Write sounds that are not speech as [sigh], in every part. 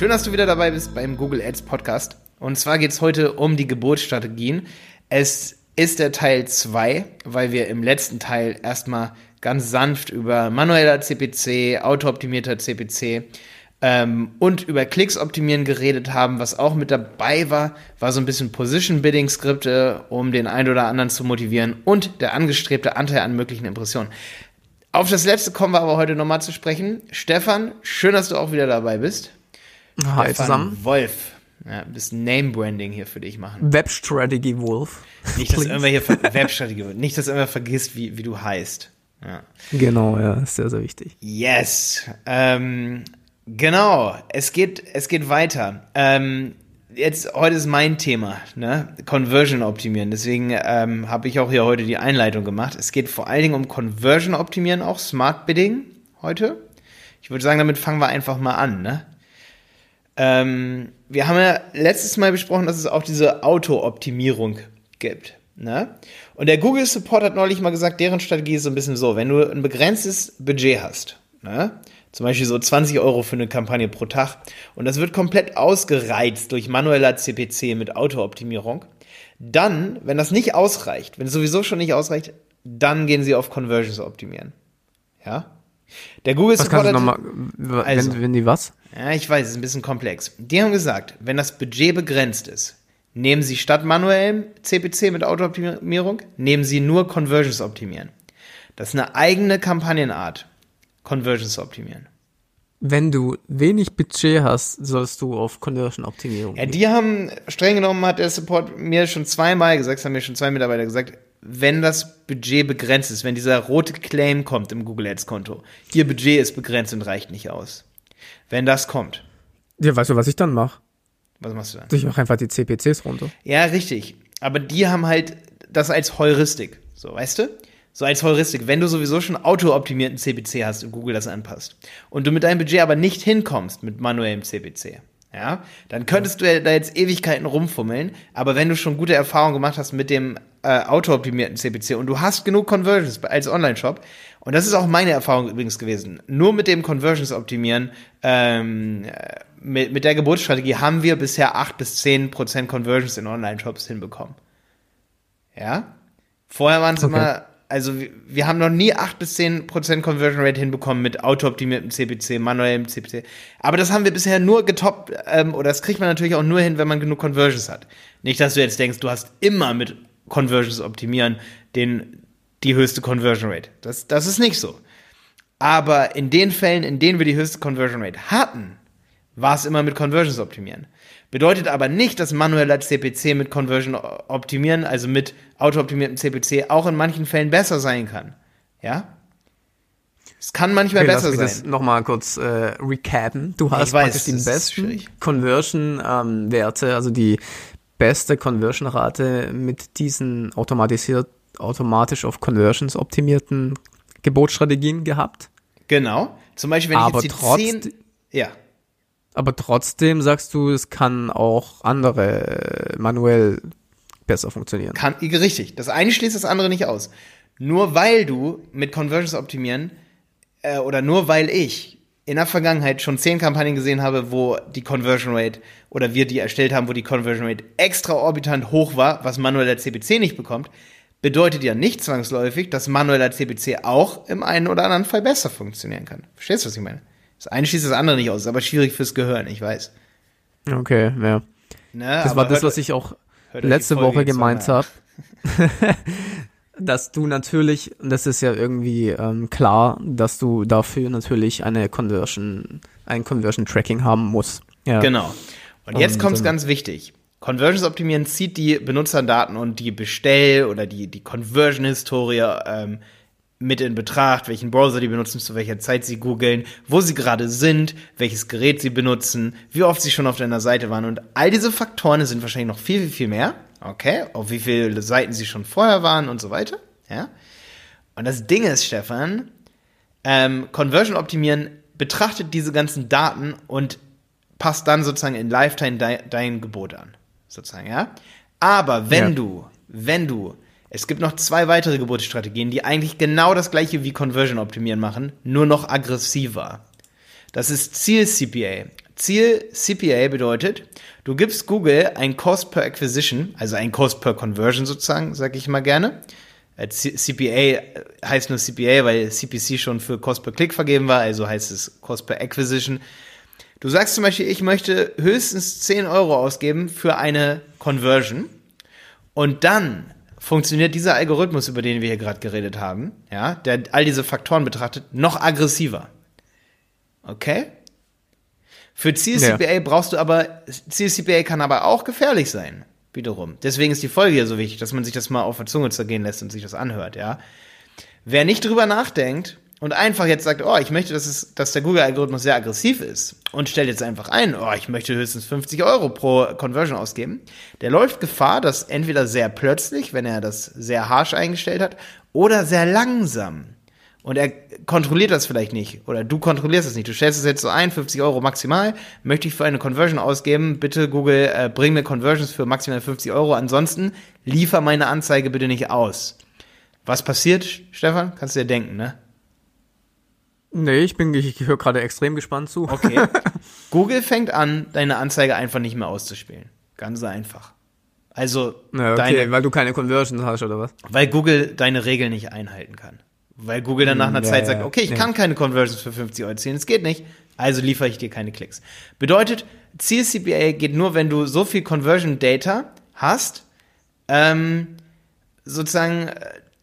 Schön, dass du wieder dabei bist beim Google Ads Podcast. Und zwar geht es heute um die Geburtsstrategien. Es ist der Teil 2, weil wir im letzten Teil erstmal ganz sanft über manueller CPC, autooptimierter CPC ähm, und über Klicks optimieren geredet haben. Was auch mit dabei war, war so ein bisschen Position Bidding Skripte, um den einen oder anderen zu motivieren und der angestrebte Anteil an möglichen Impressionen. Auf das letzte kommen wir aber heute nochmal zu sprechen. Stefan, schön, dass du auch wieder dabei bist. Hi zusammen. Wolf. Ja, ein bisschen Name-Branding hier für dich machen. Web Strategy Wolf. Nicht, dass irgendwer hier [laughs] Web Strategy Nicht, dass irgendwer vergisst, wie, wie du heißt. Ja. Genau, ja, ist sehr, sehr wichtig. Yes. Ähm, genau. Es geht, es geht weiter. Ähm, jetzt, heute ist mein Thema, ne? Conversion optimieren. Deswegen ähm, habe ich auch hier heute die Einleitung gemacht. Es geht vor allen Dingen um Conversion optimieren, auch Smart Bidding heute. Ich würde sagen, damit fangen wir einfach mal an, ne? Ähm, wir haben ja letztes Mal besprochen, dass es auch diese Auto-Optimierung gibt. Ne? Und der Google Support hat neulich mal gesagt, deren Strategie ist so ein bisschen so, wenn du ein begrenztes Budget hast, ne? zum Beispiel so 20 Euro für eine Kampagne pro Tag, und das wird komplett ausgereizt durch manueller CPC mit Auto-Optimierung, dann, wenn das nicht ausreicht, wenn es sowieso schon nicht ausreicht, dann gehen sie auf Conversions optimieren. Ja? Der Google was Support. Kannst du noch mal, also, wenn, die was? Ja, ich weiß, es ist ein bisschen komplex. Die haben gesagt, wenn das Budget begrenzt ist, nehmen Sie statt manuellem CPC mit Autooptimierung, nehmen Sie nur Conversions optimieren. Das ist eine eigene Kampagnenart, Conversions optimieren. Wenn du wenig Budget hast, sollst du auf Conversion Optimierung. Ja, die haben streng genommen hat der Support mir schon zweimal gesagt, haben mir schon zwei Mitarbeiter gesagt, wenn das Budget begrenzt ist, wenn dieser rote Claim kommt im Google Ads Konto, Ihr Budget ist begrenzt und reicht nicht aus. Wenn das kommt. Ja, weißt du, was ich dann mache? Was machst du dann? Ich mache einfach die CPCs runter. Ja, richtig. Aber die haben halt das als Heuristik. So, weißt du? So als Heuristik. Wenn du sowieso schon auto-optimierten CPC hast und Google das anpasst und du mit deinem Budget aber nicht hinkommst mit manuellem CPC, ja, dann könntest du da jetzt Ewigkeiten rumfummeln, aber wenn du schon gute Erfahrungen gemacht hast mit dem äh, auto-optimierten CPC und du hast genug Conversions als Online-Shop, und das ist auch meine Erfahrung übrigens gewesen, nur mit dem Conversions optimieren, ähm, mit, mit der Geburtsstrategie haben wir bisher 8 bis 10 Prozent Conversions in Online-Shops hinbekommen. Ja? Vorher waren es okay. immer also wir haben noch nie 8 bis 10 Prozent Conversion Rate hinbekommen mit autooptimiertem CPC, manuellem CPC. Aber das haben wir bisher nur getoppt, ähm, oder das kriegt man natürlich auch nur hin, wenn man genug Conversions hat. Nicht, dass du jetzt denkst, du hast immer mit Conversions optimieren den, die höchste Conversion Rate. Das, das ist nicht so. Aber in den Fällen, in denen wir die höchste Conversion Rate hatten, war es immer mit Conversions optimieren. Bedeutet aber nicht, dass manueller CPC mit Conversion optimieren, also mit autooptimiertem CPC, auch in manchen Fällen besser sein kann. Ja? Es kann manchmal okay, besser lass mich sein. Das nochmal kurz äh, recappen. Du hast weiß, praktisch die besten Conversion-Werte, ähm, also die beste Conversion-Rate mit diesen automatisiert, automatisch auf Conversions optimierten Gebotsstrategien gehabt. Genau. Zum Beispiel, wenn Aber ich jetzt die trotz, 10, ja. Aber trotzdem sagst du, es kann auch andere manuell besser funktionieren. Kann, richtig. Das eine schließt das andere nicht aus. Nur weil du mit Conversions optimieren äh, oder nur weil ich in der Vergangenheit schon zehn Kampagnen gesehen habe, wo die Conversion Rate oder wir die erstellt haben, wo die Conversion Rate extraorbitant hoch war, was manueller CPC nicht bekommt, bedeutet ja nicht zwangsläufig, dass manueller CPC auch im einen oder anderen Fall besser funktionieren kann. Verstehst du, was ich meine? Das eine schließt das andere nicht aus, ist aber schwierig fürs Gehirn, ich weiß. Okay, ja. Ne, das war das, was ich auch letzte Woche gemeint habe. [laughs] dass du natürlich, das ist ja irgendwie ähm, klar, dass du dafür natürlich eine Conversion, ein Conversion Tracking haben musst. Ja. Genau. Und jetzt kommt es ganz wichtig. Conversions optimieren zieht die Benutzerdaten und die Bestell- oder die, die Conversion-Historie ähm, mit in Betracht, welchen Browser die benutzen, zu welcher Zeit sie googeln, wo sie gerade sind, welches Gerät sie benutzen, wie oft sie schon auf deiner Seite waren. Und all diese Faktoren sind wahrscheinlich noch viel, viel, viel mehr. Okay, auf wie viele Seiten sie schon vorher waren und so weiter. Ja. Und das Ding ist, Stefan, ähm, Conversion optimieren betrachtet diese ganzen Daten und passt dann sozusagen in Lifetime dein, dein Gebot an. Sozusagen, ja. Aber wenn ja. du, wenn du es gibt noch zwei weitere Geburtsstrategien, die eigentlich genau das gleiche wie Conversion optimieren machen, nur noch aggressiver. Das ist Ziel CPA. Ziel CPA bedeutet, du gibst Google ein Cost per Acquisition, also ein Cost per Conversion sozusagen, sage ich mal gerne. Äh, CPA heißt nur CPA, weil CPC schon für Cost per Click vergeben war, also heißt es Cost per Acquisition. Du sagst zum Beispiel, ich möchte höchstens 10 Euro ausgeben für eine Conversion und dann funktioniert dieser Algorithmus, über den wir hier gerade geredet haben, ja, der all diese Faktoren betrachtet, noch aggressiver. Okay? Für Ziel-CPA ja. brauchst du aber, Ziel-CPA kann aber auch gefährlich sein, wiederum. Deswegen ist die Folge hier so wichtig, dass man sich das mal auf der Zunge zergehen lässt und sich das anhört, ja. Wer nicht drüber nachdenkt und einfach jetzt sagt, oh, ich möchte, dass, es, dass der Google-Algorithmus sehr aggressiv ist und stellt jetzt einfach ein, oh, ich möchte höchstens 50 Euro pro Conversion ausgeben, der läuft Gefahr, dass entweder sehr plötzlich, wenn er das sehr harsh eingestellt hat, oder sehr langsam und er kontrolliert das vielleicht nicht oder du kontrollierst es nicht. Du stellst es jetzt so ein, 50 Euro maximal, möchte ich für eine Conversion ausgeben, bitte Google, äh, bring mir Conversions für maximal 50 Euro, ansonsten liefer meine Anzeige bitte nicht aus. Was passiert, Stefan? Kannst du dir denken, ne? Nee, ich bin, ich, ich höre gerade extrem gespannt zu. Okay. [laughs] Google fängt an, deine Anzeige einfach nicht mehr auszuspielen. Ganz einfach. Also, ja, okay, deine, weil du keine Conversions hast oder was? Weil Google deine Regeln nicht einhalten kann. Weil Google dann nach einer ja, Zeit sagt, okay, ich ja. kann keine Conversions für 50 Euro ziehen, es geht nicht, also liefere ich dir keine Klicks. Bedeutet, Ziel CPA geht nur, wenn du so viel Conversion Data hast, ähm, sozusagen,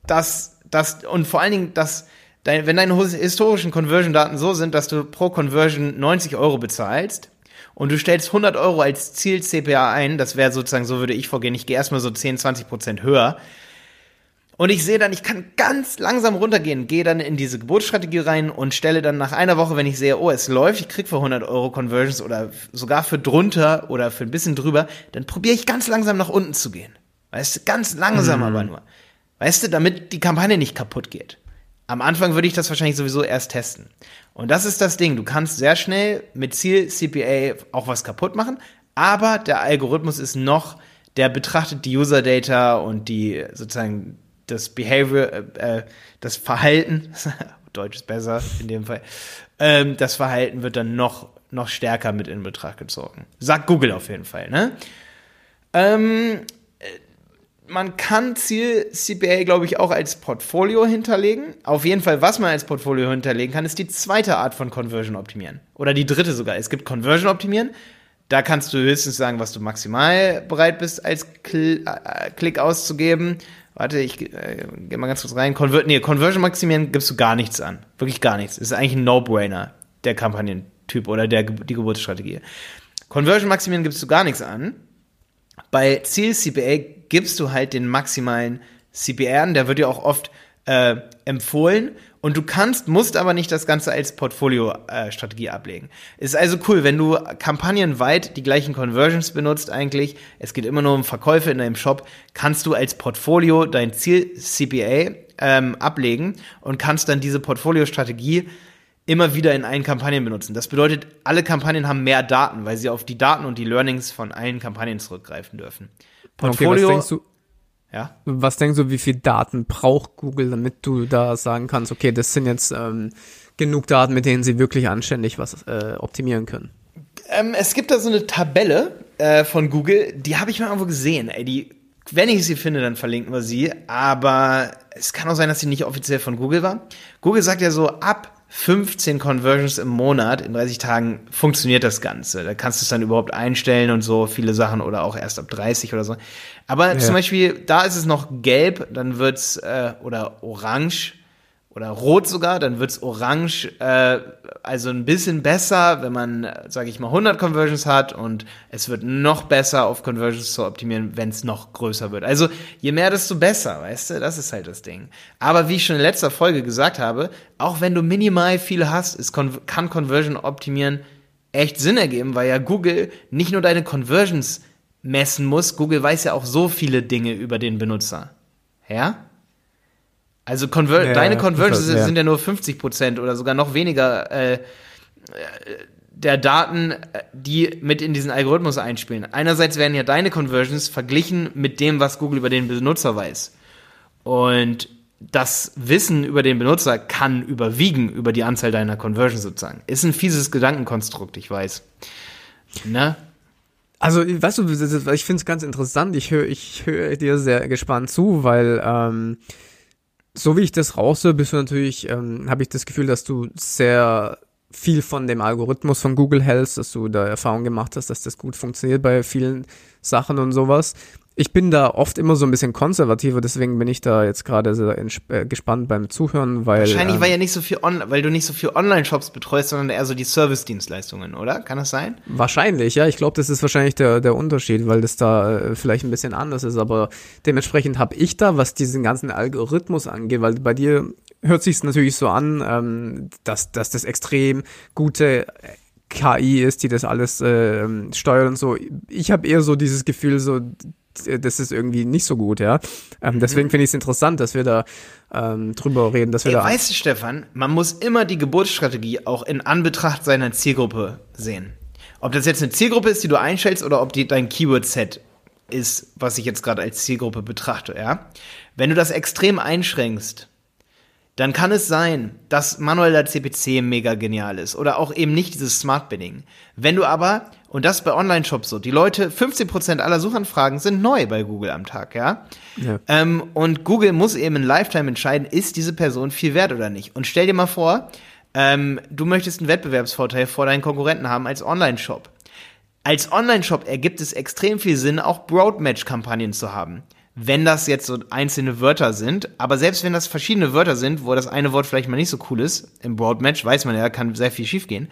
dass, dass, und vor allen Dingen, dass, dein, wenn deine historischen Conversion-Daten so sind, dass du pro Conversion 90 Euro bezahlst, und du stellst 100 Euro als Ziel CPA ein, das wäre sozusagen, so würde ich vorgehen, ich gehe erstmal so 10, 20 Prozent höher, und ich sehe dann, ich kann ganz langsam runtergehen, gehe dann in diese Geburtsstrategie rein und stelle dann nach einer Woche, wenn ich sehe, oh, es läuft, ich krieg für 100 Euro Conversions oder sogar für drunter oder für ein bisschen drüber, dann probiere ich ganz langsam nach unten zu gehen. Weißt du, ganz langsam mhm. aber nur. Weißt du, damit die Kampagne nicht kaputt geht. Am Anfang würde ich das wahrscheinlich sowieso erst testen. Und das ist das Ding. Du kannst sehr schnell mit Ziel CPA auch was kaputt machen, aber der Algorithmus ist noch, der betrachtet die User Data und die sozusagen das Behavior, äh, äh das Verhalten, [laughs] Deutsch ist besser in dem Fall, ähm, das Verhalten wird dann noch, noch stärker mit in Betracht gezogen. Sagt Google auf jeden Fall, ne? Ähm, äh, man kann Ziel CPA, glaube ich, auch als Portfolio hinterlegen. Auf jeden Fall, was man als Portfolio hinterlegen kann, ist die zweite Art von Conversion optimieren. Oder die dritte sogar. Es gibt Conversion optimieren. Da kannst du höchstens sagen, was du maximal bereit bist, als Kl äh, Klick auszugeben. Warte, ich äh, gehe mal ganz kurz rein. Conver nee, Conversion maximieren gibst du gar nichts an. Wirklich gar nichts. Ist eigentlich ein No-Brainer, der Kampagnentyp oder der, die Geburtsstrategie. Conversion maximieren gibst du gar nichts an. Bei Ziel CPA gibst du halt den maximalen CPR an. Der wird ja auch oft äh, empfohlen. Und du kannst, musst aber nicht das Ganze als Portfolio-Strategie äh, ablegen. Ist also cool, wenn du kampagnenweit die gleichen Conversions benutzt eigentlich, es geht immer nur um Verkäufe in deinem Shop, kannst du als Portfolio dein Ziel CPA ähm, ablegen und kannst dann diese Portfolio-Strategie immer wieder in allen Kampagnen benutzen. Das bedeutet, alle Kampagnen haben mehr Daten, weil sie auf die Daten und die Learnings von allen Kampagnen zurückgreifen dürfen. Portfolio okay, ja. Was denkst du, wie viel Daten braucht Google, damit du da sagen kannst, okay, das sind jetzt ähm, genug Daten, mit denen sie wirklich anständig was äh, optimieren können? Ähm, es gibt da so eine Tabelle äh, von Google, die habe ich mal irgendwo gesehen. Ey, die, wenn ich sie finde, dann verlinken wir sie. Aber es kann auch sein, dass sie nicht offiziell von Google war. Google sagt ja so, ab 15 Conversions im Monat in 30 Tagen funktioniert das Ganze. Da kannst du es dann überhaupt einstellen und so viele Sachen oder auch erst ab 30 oder so. Aber ja. zum Beispiel, da ist es noch gelb, dann wird's äh, oder orange oder rot sogar, dann wird's orange, äh, also ein bisschen besser, wenn man, sage ich mal, 100 Conversions hat und es wird noch besser auf Conversions zu optimieren, wenn es noch größer wird. Also je mehr, desto besser, weißt du, das ist halt das Ding. Aber wie ich schon in letzter Folge gesagt habe, auch wenn du minimal viele hast, ist, kann Conversion optimieren echt Sinn ergeben, weil ja Google nicht nur deine Conversions messen muss. Google weiß ja auch so viele Dinge über den Benutzer. Ja? Also Conver ja, deine Conversions ja. sind ja nur 50% oder sogar noch weniger äh, der Daten, die mit in diesen Algorithmus einspielen. Einerseits werden ja deine Conversions verglichen mit dem, was Google über den Benutzer weiß. Und das Wissen über den Benutzer kann überwiegen über die Anzahl deiner Conversions sozusagen. Ist ein fieses Gedankenkonstrukt, ich weiß. Na? Also, weißt du, ich finde es ganz interessant. Ich höre ich hör dir sehr gespannt zu, weil ähm, so wie ich das raushöre, bist du natürlich, ähm, habe ich das Gefühl, dass du sehr viel von dem Algorithmus von Google hältst, dass du da Erfahrung gemacht hast, dass das gut funktioniert bei vielen Sachen und sowas ich bin da oft immer so ein bisschen konservativer, deswegen bin ich da jetzt gerade sehr äh, gespannt beim Zuhören, weil. Wahrscheinlich, ähm, weil ja nicht so viel on, weil du nicht so viel Online-Shops betreust, sondern eher so die Service-Dienstleistungen, oder? Kann das sein? Wahrscheinlich, ja. Ich glaube, das ist wahrscheinlich der, der Unterschied, weil das da äh, vielleicht ein bisschen anders ist. Aber dementsprechend habe ich da, was diesen ganzen Algorithmus angeht, weil bei dir hört sich natürlich so an, ähm, dass, dass das extrem gute KI ist, die das alles äh, steuert und so. Ich habe eher so dieses Gefühl, so das ist irgendwie nicht so gut, ja. Ähm, mhm. Deswegen finde ich es interessant, dass wir da ähm, drüber reden, dass wir Ey, da. Weißt du, Stefan, man muss immer die Geburtsstrategie auch in Anbetracht seiner Zielgruppe sehen. Ob das jetzt eine Zielgruppe ist, die du einstellst, oder ob die dein Keyword-Set ist, was ich jetzt gerade als Zielgruppe betrachte, ja. Wenn du das extrem einschränkst, dann kann es sein, dass manueller CPC mega genial ist oder auch eben nicht dieses Smart Bidding. Wenn du aber, und das bei Online-Shops so, die Leute, 15% aller Suchanfragen sind neu bei Google am Tag, ja? ja. Ähm, und Google muss eben in Lifetime entscheiden, ist diese Person viel wert oder nicht. Und stell dir mal vor, ähm, du möchtest einen Wettbewerbsvorteil vor deinen Konkurrenten haben als Online-Shop. Als Online-Shop ergibt es extrem viel Sinn, auch Broadmatch-Kampagnen zu haben wenn das jetzt so einzelne Wörter sind. Aber selbst wenn das verschiedene Wörter sind, wo das eine Wort vielleicht mal nicht so cool ist, im Broadmatch, weiß man ja, kann sehr viel schief gehen.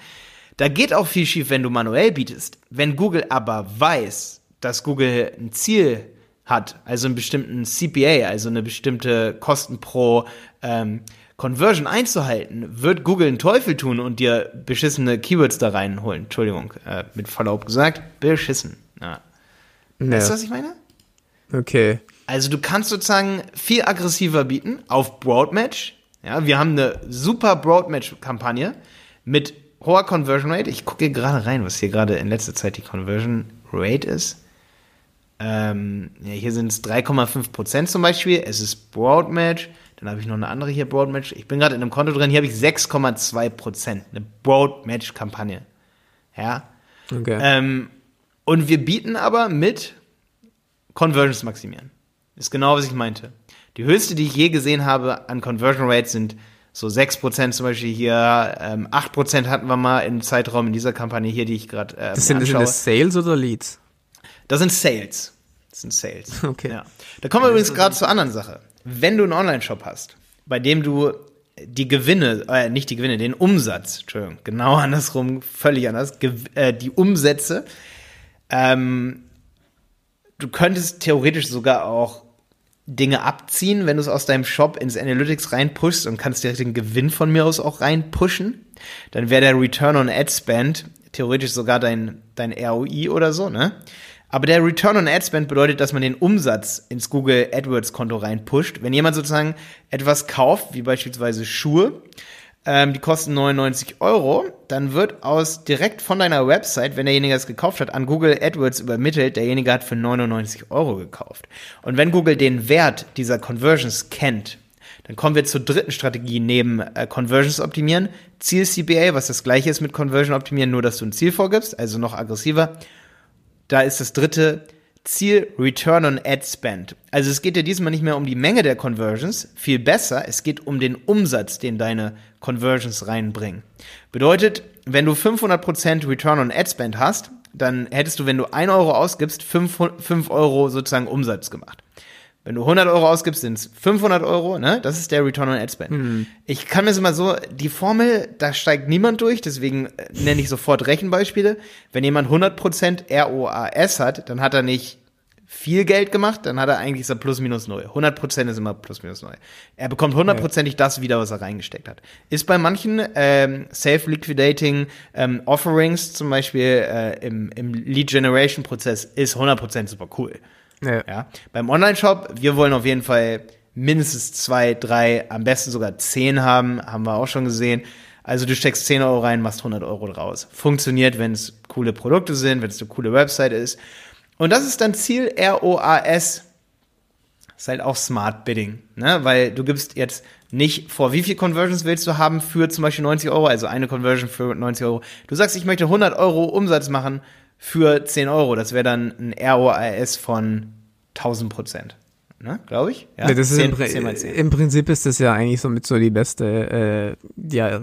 Da geht auch viel schief, wenn du manuell bietest. Wenn Google aber weiß, dass Google ein Ziel hat, also einen bestimmten CPA, also eine bestimmte Kosten pro ähm, Conversion einzuhalten, wird Google einen Teufel tun und dir beschissene Keywords da reinholen. Entschuldigung, äh, mit Verlaub gesagt, beschissen. Ja. Ja. Weißt du, was ich meine? Okay. Also du kannst sozusagen viel aggressiver bieten auf Broadmatch. Ja, wir haben eine super Broadmatch-Kampagne mit hoher Conversion Rate. Ich gucke hier gerade rein, was hier gerade in letzter Zeit die Conversion Rate ist. Ähm, ja, hier sind es 3,5% zum Beispiel. Es ist Broadmatch. Dann habe ich noch eine andere hier, Broadmatch. Ich bin gerade in einem Konto drin. Hier habe ich 6,2%. Eine Broadmatch-Kampagne. Ja. Okay. Ähm, und wir bieten aber mit Conversions maximieren. Ist genau, was ich meinte. Die höchste, die ich je gesehen habe an Conversion Rates sind so 6% zum Beispiel hier, ähm, 8% hatten wir mal im Zeitraum in dieser Kampagne hier, die ich gerade äh, das sind, anschaue. sind das Sales oder Leads? Das sind Sales. Das sind Sales. [laughs] Okay. Ja. Da kommen wir übrigens gerade zur anderen Sache. Wenn du einen Online-Shop hast, bei dem du die Gewinne, äh, nicht die Gewinne, den Umsatz, Entschuldigung, genau [laughs] andersrum, völlig anders, äh, die Umsätze, ähm, du könntest theoretisch sogar auch Dinge abziehen, wenn du es aus deinem Shop ins Analytics reinpushst und kannst direkt den Gewinn von mir aus auch reinpushen. Dann wäre der Return on Ad Spend theoretisch sogar dein, dein ROI oder so, ne? Aber der Return on Ad Spend bedeutet, dass man den Umsatz ins Google AdWords Konto reinpusht. Wenn jemand sozusagen etwas kauft, wie beispielsweise Schuhe, ähm, die kosten 99 Euro, dann wird aus direkt von deiner Website, wenn derjenige das gekauft hat, an Google AdWords übermittelt, derjenige hat für 99 Euro gekauft. Und wenn Google den Wert dieser Conversions kennt, dann kommen wir zur dritten Strategie neben äh, Conversions optimieren, Ziel CPA, was das gleiche ist mit Conversion optimieren, nur dass du ein Ziel vorgibst, also noch aggressiver. Da ist das dritte Ziel Return on Ad Spend. Also es geht ja diesmal nicht mehr um die Menge der Conversions, viel besser, es geht um den Umsatz, den deine Conversions reinbringen. Bedeutet, wenn du 500% Return on Ad Spend hast, dann hättest du, wenn du 1 Euro ausgibst, 5, 5 Euro sozusagen Umsatz gemacht. Wenn du 100 Euro ausgibst, sind es 500 Euro, ne? Das ist der Return on Ad Spend. Mhm. Ich kann mir so mal so, die Formel, da steigt niemand durch, deswegen äh, nenne ich sofort Rechenbeispiele. Wenn jemand 100% ROAS hat, dann hat er nicht viel Geld gemacht, dann hat er eigentlich so plus minus null. 100% ist immer plus minus null. Er bekommt hundertprozentig ja. das wieder, was er reingesteckt hat. Ist bei manchen ähm, Self-Liquidating ähm, Offerings, zum Beispiel äh, im, im Lead-Generation-Prozess, ist 100% super cool. Ja. ja. Beim Online-Shop, wir wollen auf jeden Fall mindestens zwei, drei, am besten sogar zehn haben, haben wir auch schon gesehen. Also du steckst 10 Euro rein, machst 100 Euro draus. Funktioniert, wenn es coole Produkte sind, wenn es eine coole Website ist. Und das ist dann Ziel ROAS. Ist halt auch Smart Bidding, ne? Weil du gibst jetzt nicht vor, wie viel Conversions willst du haben für zum Beispiel 90 Euro, also eine Conversion für 90 Euro. Du sagst, ich möchte 100 Euro Umsatz machen für 10 Euro. Das wäre dann ein ROAS von 1000 Prozent. Ne, glaube ich. Ja, ja das 10, ist im, 10 im, Prinzip ist das ja eigentlich somit so die beste äh, ja,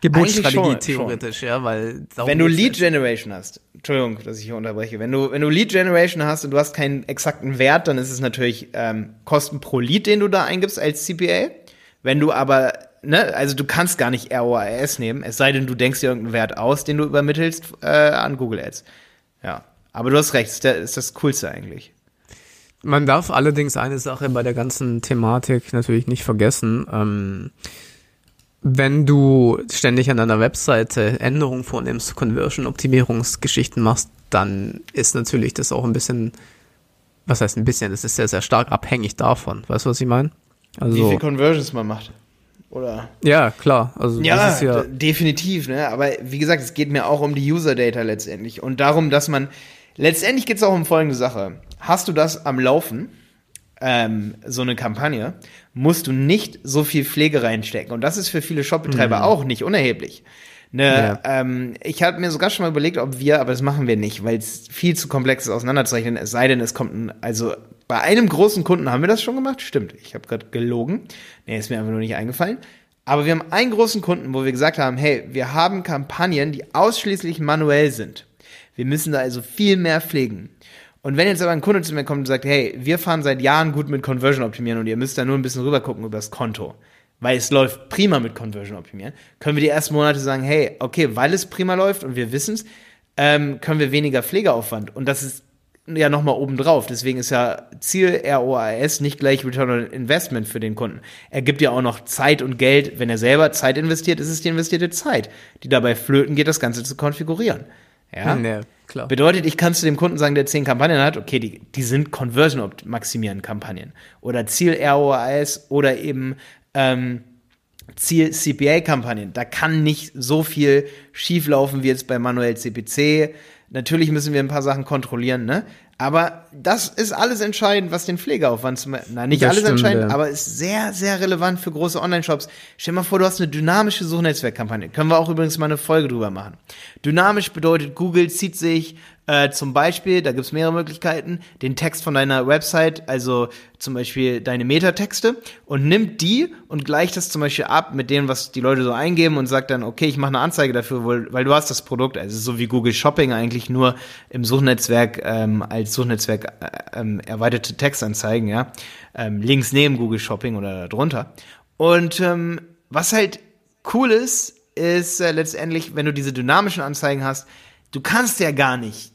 Geburtsstrategie theoretisch, schon. ja, weil wenn du Lead Generation hast, Entschuldigung, dass ich hier unterbreche, wenn du wenn du Lead Generation hast und du hast keinen exakten Wert, dann ist es natürlich ähm, Kosten pro Lead, den du da eingibst als CPA. Wenn du aber ne, also du kannst gar nicht ROAS nehmen, es sei denn, du denkst dir irgendeinen Wert aus, den du übermittelst äh, an Google Ads. Ja, aber du hast recht, ist, der, ist das Coolste eigentlich. Man darf allerdings eine Sache bei der ganzen Thematik natürlich nicht vergessen. Ähm, wenn du ständig an deiner Webseite Änderungen vornimmst, Conversion-Optimierungsgeschichten machst, dann ist natürlich das auch ein bisschen, was heißt ein bisschen, das ist sehr, sehr stark abhängig davon. Weißt du, was ich meine? Also, Wie viel Conversions man macht. Oder? Ja, klar. Also ja, ja definitiv, ne? Aber wie gesagt, es geht mir auch um die User Data letztendlich und darum, dass man letztendlich geht es auch um folgende Sache. Hast du das am Laufen, ähm, so eine Kampagne, musst du nicht so viel Pflege reinstecken. Und das ist für viele Shopbetreiber mhm. auch nicht unerheblich. Ne, ja. ähm, ich habe mir sogar schon mal überlegt, ob wir, aber das machen wir nicht, weil es viel zu komplex ist auseinanderzurechnen, es sei denn, es kommt ein, also bei einem großen Kunden haben wir das schon gemacht, stimmt, ich habe gerade gelogen, nee, ist mir einfach nur nicht eingefallen, aber wir haben einen großen Kunden, wo wir gesagt haben, hey, wir haben Kampagnen, die ausschließlich manuell sind. Wir müssen da also viel mehr pflegen. Und wenn jetzt aber ein Kunde zu mir kommt und sagt, hey, wir fahren seit Jahren gut mit Conversion optimieren und ihr müsst da nur ein bisschen rüber gucken über das Konto, weil es läuft prima mit Conversion optimieren, können wir die ersten Monate sagen, hey, okay, weil es prima läuft und wir wissen es, ähm, können wir weniger Pflegeaufwand. Und das ist ja nochmal obendrauf. Deswegen ist ja Ziel ROAS nicht gleich Return on Investment für den Kunden. Er gibt ja auch noch Zeit und Geld. Wenn er selber Zeit investiert, ist es die investierte Zeit, die dabei flöten geht, das Ganze zu konfigurieren. Ja, nee, klar. Bedeutet, ich kann zu dem Kunden sagen, der zehn Kampagnen hat, okay, die, die sind Conversion maximieren Kampagnen oder Ziel ROAS oder eben ähm, Ziel CPA-Kampagnen. Da kann nicht so viel schieflaufen wie jetzt bei manuell CPC. Natürlich müssen wir ein paar Sachen kontrollieren, ne? Aber das ist alles entscheidend, was den Pflegeaufwand zum, na, nicht das alles stimmt, entscheidend, ja. aber ist sehr, sehr relevant für große Online-Shops. Stell dir mal vor, du hast eine dynamische Suchnetzwerkkampagne. Können wir auch übrigens mal eine Folge drüber machen. Dynamisch bedeutet, Google zieht sich äh, zum Beispiel, da gibt's mehrere Möglichkeiten, den Text von deiner Website, also zum Beispiel deine Metatexte, und nimmt die und gleicht das zum Beispiel ab mit dem, was die Leute so eingeben und sagt dann, okay, ich mache eine Anzeige dafür, weil, weil du hast das Produkt, also so wie Google Shopping eigentlich nur im Suchnetzwerk ähm, als Suchnetzwerk äh, ähm, erweiterte Textanzeigen, ja, ähm, links neben Google Shopping oder darunter. Und ähm, was halt cool ist, ist äh, letztendlich, wenn du diese dynamischen Anzeigen hast, du kannst ja gar nicht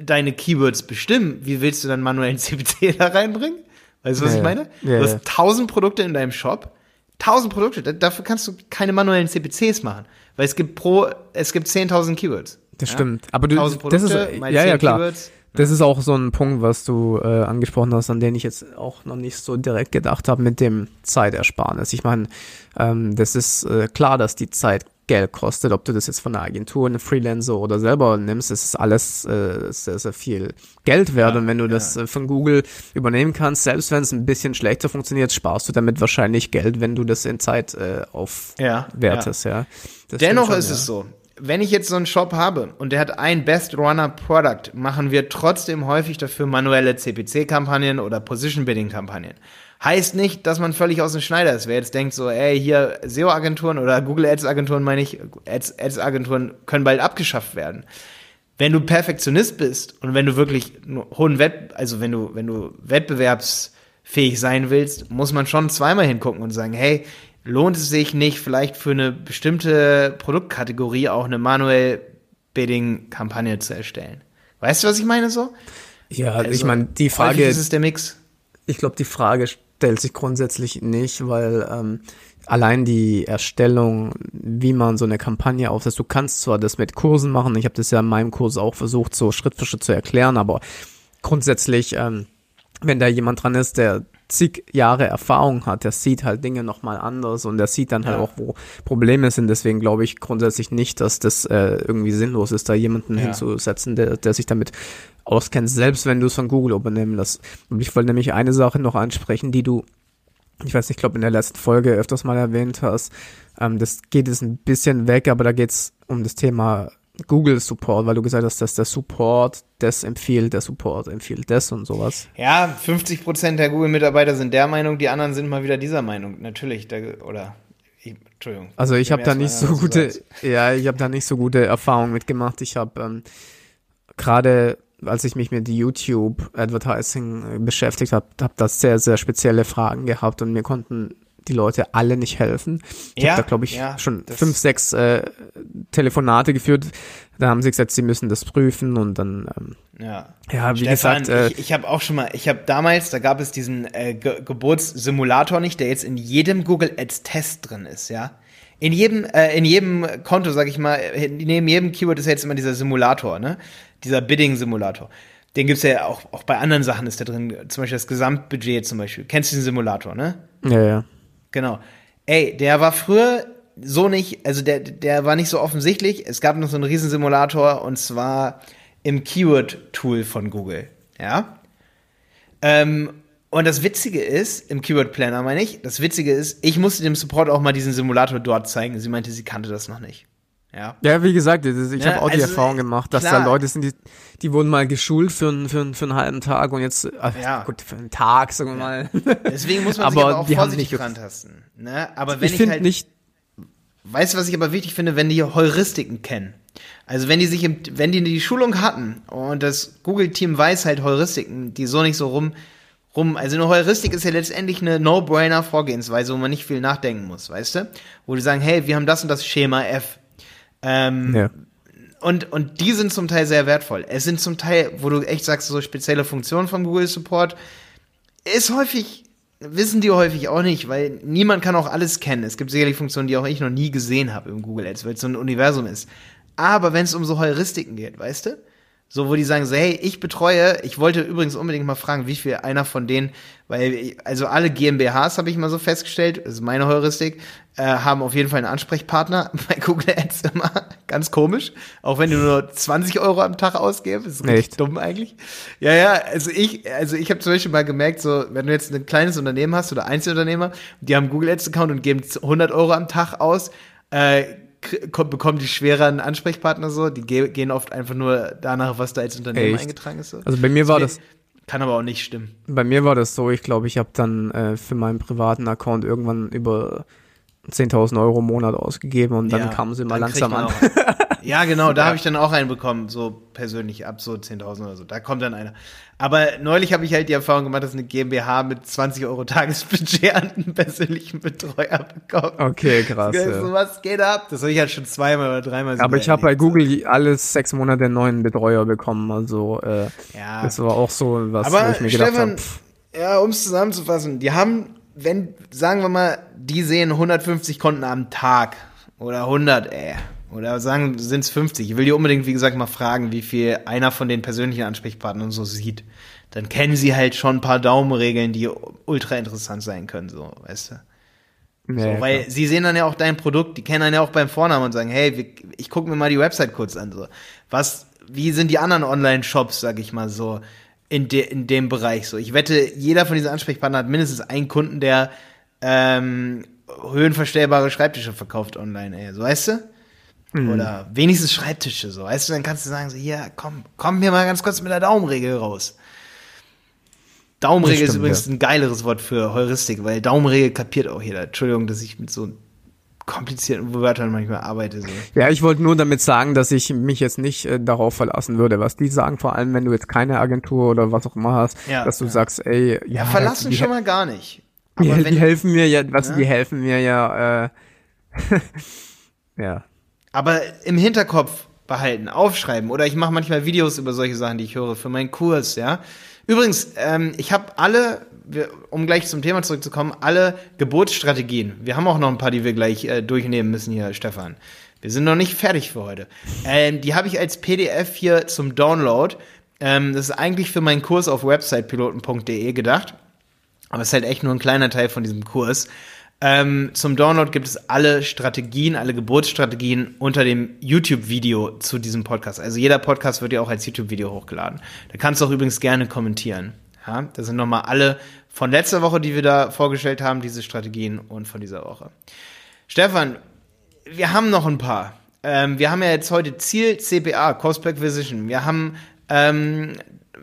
deine Keywords bestimmen, wie willst du dann manuellen [laughs] CPC da reinbringen? Weißt du, was ja, ich meine? Ja, du hast tausend Produkte in deinem Shop, tausend Produkte, dafür kannst du keine manuellen CPCs machen, weil es gibt pro, es gibt 10.000 Keywords. Das ja? stimmt, aber du, Produkte, das ist, ja, ja, klar. Keywords. Das ist auch so ein Punkt, was du äh, angesprochen hast, an den ich jetzt auch noch nicht so direkt gedacht habe mit dem Zeitersparnis. Ich meine, ähm, das ist äh, klar, dass die Zeit Geld kostet, ob du das jetzt von einer Agentur, einem Freelancer oder selber nimmst, ist alles äh, sehr, sehr viel Geld wert. Ja, und wenn du ja. das äh, von Google übernehmen kannst, selbst wenn es ein bisschen schlechter funktioniert, sparst du damit wahrscheinlich Geld, wenn du das in Zeit äh, aufwertest. Ja, ja. Dennoch schon, ist es so, wenn ich jetzt so einen Shop habe und der hat ein Best Runner Product, machen wir trotzdem häufig dafür manuelle CPC-Kampagnen oder Position Bidding Kampagnen. Heißt nicht, dass man völlig aus dem Schneider ist. Wer jetzt denkt so, ey, hier SEO-Agenturen oder Google Ads-Agenturen, meine ich, Ads-Agenturen können bald abgeschafft werden. Wenn du Perfektionist bist und wenn du wirklich hohen Wett, also wenn du, wenn du wettbewerbsfähig sein willst, muss man schon zweimal hingucken und sagen, hey, lohnt es sich nicht, vielleicht für eine bestimmte Produktkategorie auch eine manuell Bidding-Kampagne zu erstellen? Weißt du, was ich meine so? Ja, also, ich meine, die Frage. Ist es der Mix? Ich glaube, die Frage stellt sich grundsätzlich nicht, weil ähm, allein die Erstellung, wie man so eine Kampagne aufsetzt, du kannst zwar das mit Kursen machen, ich habe das ja in meinem Kurs auch versucht, so Schritt für Schritt zu erklären, aber grundsätzlich, ähm, wenn da jemand dran ist, der zig Jahre Erfahrung hat, der sieht halt Dinge nochmal anders und der sieht dann halt ja. auch, wo Probleme sind. Deswegen glaube ich grundsätzlich nicht, dass das äh, irgendwie sinnlos ist, da jemanden ja. hinzusetzen, der, der sich damit auskennt, selbst wenn du es von Google übernehmen lässt. Und ich wollte nämlich eine Sache noch ansprechen, die du, ich weiß nicht, ich glaube in der letzten Folge öfters mal erwähnt hast. Ähm, das geht jetzt ein bisschen weg, aber da geht es um das Thema Google Support, weil du gesagt hast, dass der Support das empfiehlt, der Support empfiehlt das und sowas. Ja, 50 Prozent der Google-Mitarbeiter sind der Meinung, die anderen sind mal wieder dieser Meinung. Natürlich, da, oder ich, Entschuldigung. Also ich habe da nicht so gute, ja, ich habe da nicht so gute Erfahrungen mitgemacht. Ich habe ähm, gerade als ich mich mit YouTube Advertising beschäftigt habe, habe das sehr, sehr spezielle Fragen gehabt und mir konnten die Leute alle nicht helfen. Ich ja, habe da, glaube ich, ja, schon fünf, sechs äh, Telefonate geführt. Da haben sie gesagt, sie müssen das prüfen und dann, ähm, ja, ja wie Stefan, gesagt. Äh, ich ich habe auch schon mal, ich habe damals, da gab es diesen äh, Ge Geburtssimulator nicht, der jetzt in jedem Google Ads Test drin ist, ja. In jedem, äh, in jedem Konto, sag ich mal, neben jedem Keyword ist ja jetzt immer dieser Simulator, ne? Dieser Bidding-Simulator. Den gibt's ja auch, auch bei anderen Sachen ist da drin, zum Beispiel das Gesamtbudget zum Beispiel. Kennst du den Simulator, ne? Ja, ja. Genau. Ey, der war früher so nicht, also der, der war nicht so offensichtlich. Es gab noch so einen Riesensimulator und zwar im Keyword-Tool von Google. Ja. Ähm, und das Witzige ist, im Keyword Planner meine ich, das Witzige ist, ich musste dem Support auch mal diesen Simulator dort zeigen. Sie meinte, sie kannte das noch nicht. Ja, ja wie gesagt, ich ja, habe auch die also, Erfahrung gemacht, dass klar. da Leute sind, die, die wurden mal geschult für, einen für, für einen halben Tag und jetzt, ja. gut, für einen Tag, sagen wir mal. Deswegen muss man aber sich aber auch vorsichtig rantasten. Ne? Aber wenn ich, ich halt, nicht, weißt du, was ich aber wichtig finde, wenn die Heuristiken kennen. Also wenn die sich, im, wenn die die Schulung hatten und das Google-Team weiß halt Heuristiken, die so nicht so rum, rum, also eine Heuristik ist ja letztendlich eine No-Brainer-Vorgehensweise, wo man nicht viel nachdenken muss, weißt du? Wo die sagen, hey, wir haben das und das Schema F ähm, ja. Und, und die sind zum Teil sehr wertvoll. Es sind zum Teil, wo du echt sagst, so spezielle Funktionen vom Google Support, ist häufig, wissen die häufig auch nicht, weil niemand kann auch alles kennen. Es gibt sicherlich Funktionen, die auch ich noch nie gesehen habe im Google Ads, weil es so ein Universum ist. Aber wenn es um so Heuristiken geht, weißt du? So, wo die sagen so, hey, ich betreue, ich wollte übrigens unbedingt mal fragen, wie viel einer von denen, weil, also alle GmbHs habe ich mal so festgestellt, das ist meine Heuristik, äh, haben auf jeden Fall einen Ansprechpartner [laughs] bei Google Ads immer. Ganz komisch. Auch wenn du nur 20 Euro am Tag ausgibst, ist richtig Echt? dumm eigentlich. Ja, ja, also ich, also ich habe zum Beispiel mal gemerkt, so, wenn du jetzt ein kleines Unternehmen hast oder Einzelunternehmer, die haben einen Google Ads Account und geben 100 Euro am Tag aus, äh, bekommen die schwerer einen Ansprechpartner so. Die gehen oft einfach nur danach, was da als Unternehmen Echt? eingetragen ist. So. Also bei mir war das. Kann aber auch nicht stimmen. Bei mir war das so, ich glaube, ich habe dann äh, für meinen privaten Account irgendwann über 10.000 Euro im Monat ausgegeben und dann ja, kamen sie mal langsam an. [laughs] ja, genau, da ja. habe ich dann auch einen bekommen, so persönlich ab so 10.000 oder so. Da kommt dann einer. Aber neulich habe ich halt die Erfahrung gemacht, dass eine GmbH mit 20 Euro Tagesbudget an einen persönlichen Betreuer bekommt. Okay, krass. So, ja. was geht ab? Das habe ich halt schon zweimal oder dreimal so Aber ich habe bei Google alles sechs Monate einen neuen Betreuer bekommen. Also äh, ja. das war auch so was, Aber wo ich mir gedacht habe. Ja, um es zusammenzufassen, die haben wenn, sagen wir mal, die sehen 150 Konten am Tag oder 100, ey, oder sagen, sind es 50. Ich will die unbedingt, wie gesagt, mal fragen, wie viel einer von den persönlichen Ansprechpartnern so sieht. Dann kennen sie halt schon ein paar Daumenregeln, die ultra interessant sein können, so, weißt du. Nee, so, weil klar. sie sehen dann ja auch dein Produkt, die kennen dann ja auch beim Vornamen und sagen, hey, ich gucke mir mal die Website kurz an. So. Was, wie sind die anderen Online-Shops, sag ich mal so? in, de, in dem Bereich so. Ich wette, jeder von diesen Ansprechpartnern hat mindestens einen Kunden, der ähm, höhenverstellbare Schreibtische verkauft online, ey. So weißt du? Mhm. Oder wenigstens Schreibtische, so, weißt du, dann kannst du sagen, so, hier, komm, komm mir mal ganz kurz mit der Daumenregel raus. Daumenregel stimmt, ist übrigens ja. ein geileres Wort für Heuristik, weil Daumenregel kapiert auch jeder. Entschuldigung, dass ich mit so komplizierten Wörtern manchmal arbeite. So. Ja, ich wollte nur damit sagen, dass ich mich jetzt nicht äh, darauf verlassen würde, was die sagen, vor allem wenn du jetzt keine Agentur oder was auch immer hast, ja, dass du ja. sagst, ey, ja, ja verlassen schon mal gar nicht. Die, wenn, die, helfen mir ja, was, ja? die helfen mir ja, äh, [laughs] ja. Aber im Hinterkopf behalten, aufschreiben oder ich mache manchmal Videos über solche Sachen, die ich höre für meinen Kurs, ja. Übrigens, ähm, ich habe alle um gleich zum Thema zurückzukommen, alle Geburtsstrategien. Wir haben auch noch ein paar, die wir gleich äh, durchnehmen müssen hier, Stefan. Wir sind noch nicht fertig für heute. Ähm, die habe ich als PDF hier zum Download. Ähm, das ist eigentlich für meinen Kurs auf websitepiloten.de gedacht. Aber es ist halt echt nur ein kleiner Teil von diesem Kurs. Ähm, zum Download gibt es alle Strategien, alle Geburtsstrategien unter dem YouTube-Video zu diesem Podcast. Also jeder Podcast wird ja auch als YouTube-Video hochgeladen. Da kannst du auch übrigens gerne kommentieren. Ja, das sind nochmal alle von letzter Woche, die wir da vorgestellt haben, diese Strategien und von dieser Woche. Stefan, wir haben noch ein paar. ähm, wir haben ja jetzt heute Ziel CPA, Cost per Acquisition. Wir haben, ähm,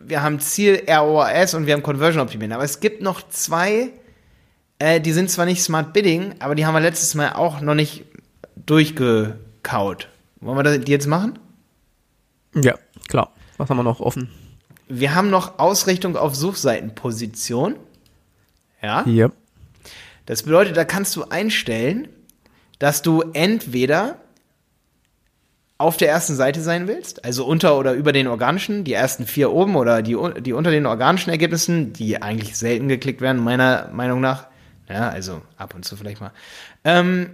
wir haben Ziel ROAS und wir haben Conversion Optimieren. Aber es gibt noch zwei, äh, die sind zwar nicht Smart Bidding, aber die haben wir letztes Mal auch noch nicht durchgekaut. Wollen wir die jetzt machen? Ja, klar. Was haben wir noch offen? Wir haben noch Ausrichtung auf Suchseitenposition. Ja. Ja. Das bedeutet, da kannst du einstellen, dass du entweder auf der ersten Seite sein willst, also unter oder über den organischen, die ersten vier oben oder die, die unter den organischen Ergebnissen, die eigentlich selten geklickt werden, meiner Meinung nach. Ja, also ab und zu vielleicht mal. Ähm,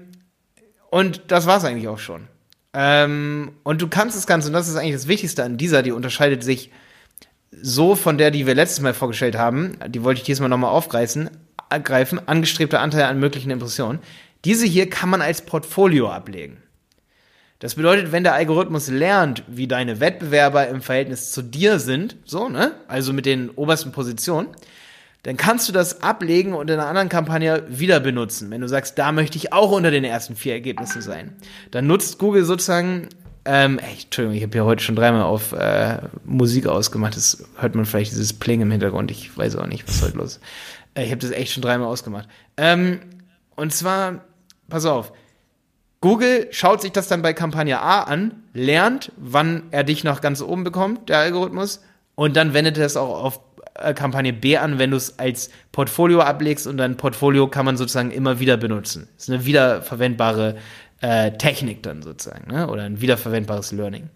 und das war's eigentlich auch schon. Ähm, und du kannst das Ganze, und das ist eigentlich das Wichtigste an dieser, die unterscheidet sich so von der, die wir letztes Mal vorgestellt haben, die wollte ich diesmal nochmal aufgreifen, greifen, angestrebter Anteil an möglichen Impressionen. Diese hier kann man als Portfolio ablegen. Das bedeutet, wenn der Algorithmus lernt, wie deine Wettbewerber im Verhältnis zu dir sind, so, ne, also mit den obersten Positionen, dann kannst du das ablegen und in einer anderen Kampagne wieder benutzen. Wenn du sagst, da möchte ich auch unter den ersten vier Ergebnissen sein, dann nutzt Google sozusagen, ähm, ey, Entschuldigung, ich habe ja heute schon dreimal auf äh, Musik ausgemacht. Das hört man vielleicht dieses Pling im Hintergrund. Ich weiß auch nicht, was heute los ist. Äh, ich habe das echt schon dreimal ausgemacht. Ähm, und zwar, pass auf, Google schaut sich das dann bei Kampagne A an, lernt, wann er dich nach ganz oben bekommt, der Algorithmus, und dann wendet er es auch auf äh, Kampagne B an, wenn du es als Portfolio ablegst und dein Portfolio kann man sozusagen immer wieder benutzen. Das ist eine wiederverwendbare äh, Technik dann sozusagen, ne? oder ein wiederverwendbares Learning.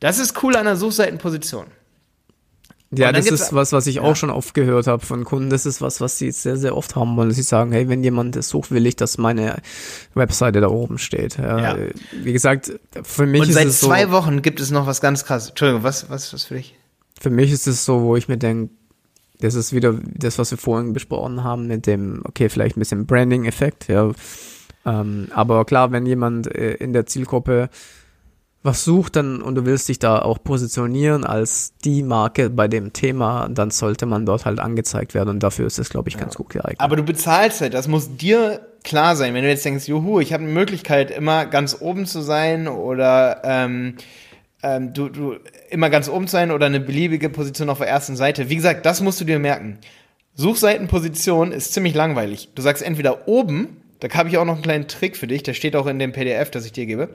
Das ist cool an der Suchseitenposition. Ja, das ist was, was ich ja. auch schon oft gehört habe von Kunden. Das ist was, was sie sehr, sehr oft haben wollen. Sie sagen, hey, wenn jemand das sucht, will ich, dass meine Webseite da oben steht. Ja. Wie gesagt, für mich Und ist es so. seit zwei Wochen gibt es noch was ganz krasses. Entschuldigung, was, was, was für dich? Für mich ist es so, wo ich mir denke, das ist wieder das, was wir vorhin besprochen haben mit dem, okay, vielleicht ein bisschen Branding-Effekt, ja. Ähm, aber klar, wenn jemand äh, in der Zielgruppe was sucht dann und du willst dich da auch positionieren als die Marke bei dem Thema, dann sollte man dort halt angezeigt werden und dafür ist es, glaube ich, ganz ja. gut geeignet. Aber du bezahlst halt, das muss dir klar sein, wenn du jetzt denkst, juhu, ich habe eine Möglichkeit, immer ganz oben zu sein oder ähm, ähm, du, du immer ganz oben zu sein oder eine beliebige Position auf der ersten Seite. Wie gesagt, das musst du dir merken. Suchseitenposition ist ziemlich langweilig. Du sagst entweder oben, da habe ich auch noch einen kleinen Trick für dich, der steht auch in dem PDF, das ich dir gebe.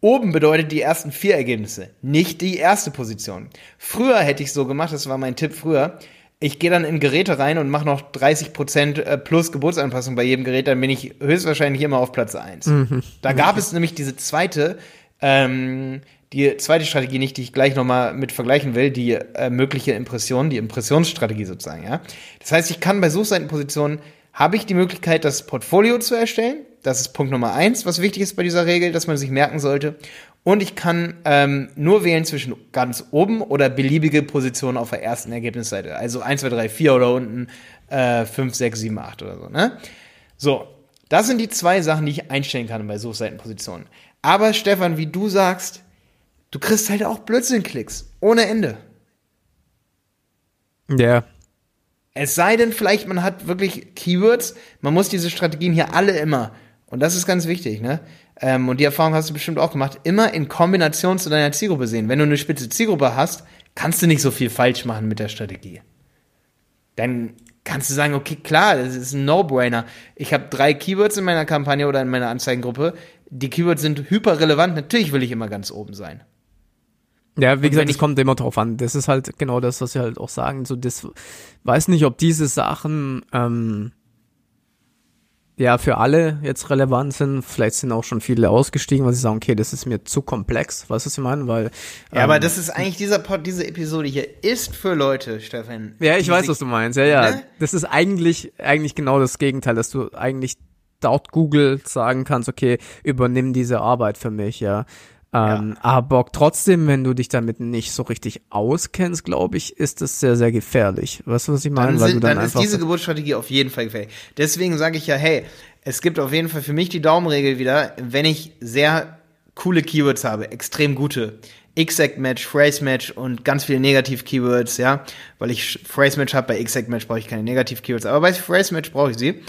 Oben bedeutet die ersten vier Ergebnisse, nicht die erste Position. Früher hätte ich so gemacht, das war mein Tipp früher. Ich gehe dann in Geräte rein und mache noch 30% äh, plus Geburtsanpassung bei jedem Gerät, dann bin ich höchstwahrscheinlich immer auf Platz 1. Mhm. Da gab es nämlich diese zweite, ähm, die zweite Strategie nicht, die ich gleich nochmal mit vergleichen will, die äh, mögliche Impression, die Impressionsstrategie sozusagen, ja. Das heißt, ich kann bei Suchseitenpositionen habe ich die Möglichkeit, das Portfolio zu erstellen. Das ist Punkt Nummer eins, was wichtig ist bei dieser Regel, dass man sich merken sollte. Und ich kann ähm, nur wählen zwischen ganz oben oder beliebige Positionen auf der ersten Ergebnisseite. Also 1, 2, 3, 4 oder unten äh, 5, 6, 7, 8 oder so. Ne? So, das sind die zwei Sachen, die ich einstellen kann bei Suchseitenpositionen. Aber Stefan, wie du sagst, du kriegst halt auch Blödsinn-Klicks. Ohne Ende. Ja, es sei denn, vielleicht man hat wirklich Keywords. Man muss diese Strategien hier alle immer, und das ist ganz wichtig, ne? Ähm, und die Erfahrung hast du bestimmt auch gemacht, immer in Kombination zu deiner Zielgruppe sehen. Wenn du eine spitze Zielgruppe hast, kannst du nicht so viel falsch machen mit der Strategie. Dann kannst du sagen, okay, klar, das ist ein No-Brainer. Ich habe drei Keywords in meiner Kampagne oder in meiner Anzeigengruppe. Die Keywords sind hyperrelevant. Natürlich will ich immer ganz oben sein. Ja, wie gesagt, es kommt immer drauf an. Das ist halt genau das, was wir halt auch sagen. So, das weiß nicht, ob diese Sachen ähm, ja für alle jetzt relevant sind. Vielleicht sind auch schon viele ausgestiegen, weil sie sagen, okay, das ist mir zu komplex. Weißt du, was ich meine? Weil ja, aber ähm, das ist eigentlich dieser Pod, diese Episode hier ist für Leute, Stefan. Ja, ich weiß, was du meinst. Ja, ja. Ne? Das ist eigentlich eigentlich genau das Gegenteil, dass du eigentlich dort Google sagen kannst, okay, übernimm diese Arbeit für mich, ja. Ähm, ja. Aber trotzdem, wenn du dich damit nicht so richtig auskennst, glaube ich, ist es sehr, sehr gefährlich. Weißt du, was ich meine? Dann, sind, dann, dann ist diese Geburtsstrategie auf jeden Fall gefährlich. Deswegen sage ich ja, hey, es gibt auf jeden Fall für mich die Daumenregel wieder, wenn ich sehr coole Keywords habe, extrem gute, Exact Match, Phrase Match und ganz viele Negativ-Keywords, ja, weil ich Phrase Match habe, bei Exact Match brauche ich keine Negativ-Keywords, aber bei Phrase Match brauche ich sie.